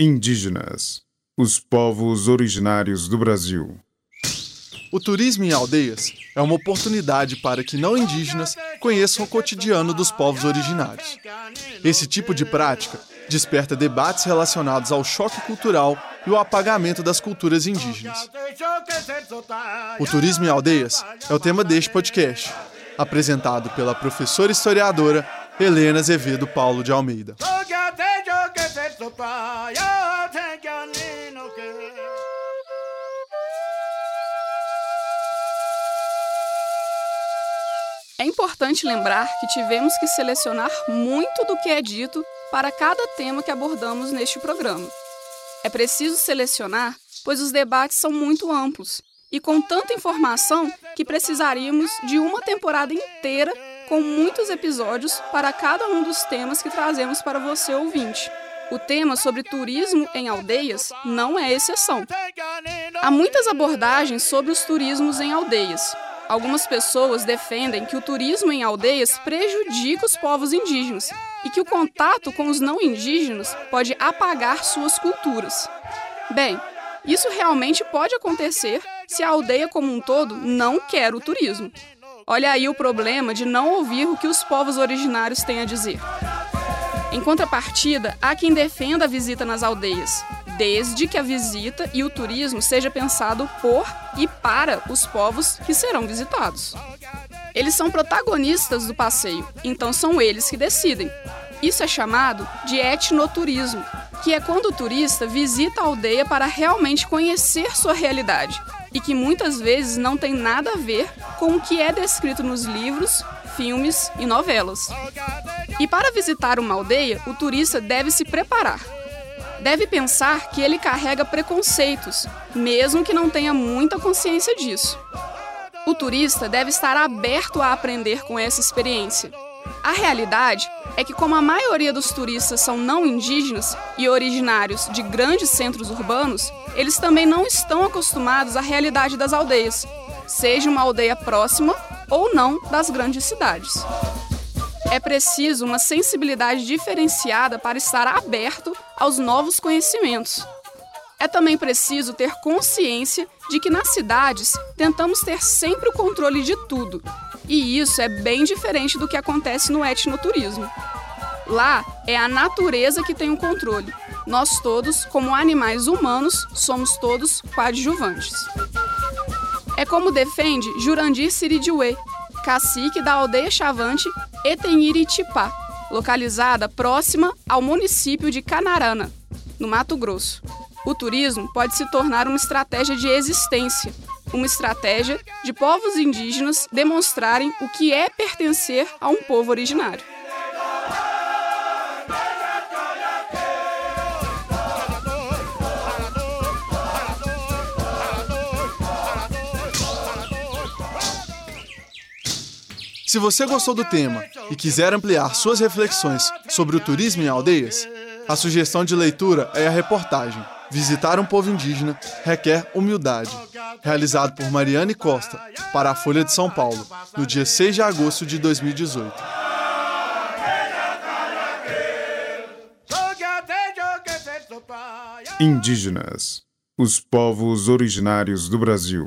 Indígenas, os povos originários do Brasil. O turismo em aldeias é uma oportunidade para que não indígenas conheçam o cotidiano dos povos originários. Esse tipo de prática desperta debates relacionados ao choque cultural e o apagamento das culturas indígenas. O turismo em aldeias é o tema deste podcast, apresentado pela professora historiadora Helena Azevedo Paulo de Almeida. É importante lembrar que tivemos que selecionar muito do que é dito para cada tema que abordamos neste programa. É preciso selecionar, pois os debates são muito amplos e com tanta informação que precisaríamos de uma temporada inteira com muitos episódios para cada um dos temas que trazemos para você ouvinte. O tema sobre turismo em aldeias não é exceção. Há muitas abordagens sobre os turismos em aldeias, Algumas pessoas defendem que o turismo em aldeias prejudica os povos indígenas e que o contato com os não indígenas pode apagar suas culturas. Bem, isso realmente pode acontecer se a aldeia como um todo não quer o turismo. Olha aí o problema de não ouvir o que os povos originários têm a dizer. Em contrapartida, há quem defenda a visita nas aldeias, desde que a visita e o turismo seja pensado por e para os povos que serão visitados. Eles são protagonistas do passeio, então são eles que decidem. Isso é chamado de etnoturismo, que é quando o turista visita a aldeia para realmente conhecer sua realidade e que muitas vezes não tem nada a ver com o que é descrito nos livros, filmes e novelas. E para visitar uma aldeia, o turista deve se preparar, deve pensar que ele carrega preconceitos, mesmo que não tenha muita consciência disso. O turista deve estar aberto a aprender com essa experiência. A realidade é que, como a maioria dos turistas são não indígenas e originários de grandes centros urbanos, eles também não estão acostumados à realidade das aldeias, seja uma aldeia próxima ou não das grandes cidades é preciso uma sensibilidade diferenciada para estar aberto aos novos conhecimentos. É também preciso ter consciência de que nas cidades tentamos ter sempre o controle de tudo, e isso é bem diferente do que acontece no etnoturismo. Lá é a natureza que tem o controle. Nós todos, como animais humanos, somos todos coadjuvantes. É como defende Jurandir Siridiuê, cacique da aldeia Chavante Etenhiritipá, localizada próxima ao município de Canarana, no Mato Grosso. O turismo pode se tornar uma estratégia de existência, uma estratégia de povos indígenas demonstrarem o que é pertencer a um povo originário. Se você gostou do tema e quiser ampliar suas reflexões sobre o turismo em aldeias, a sugestão de leitura é a reportagem Visitar um povo indígena requer humildade, realizado por Mariane Costa para a Folha de São Paulo, no dia 6 de agosto de 2018. Indígenas, os povos originários do Brasil.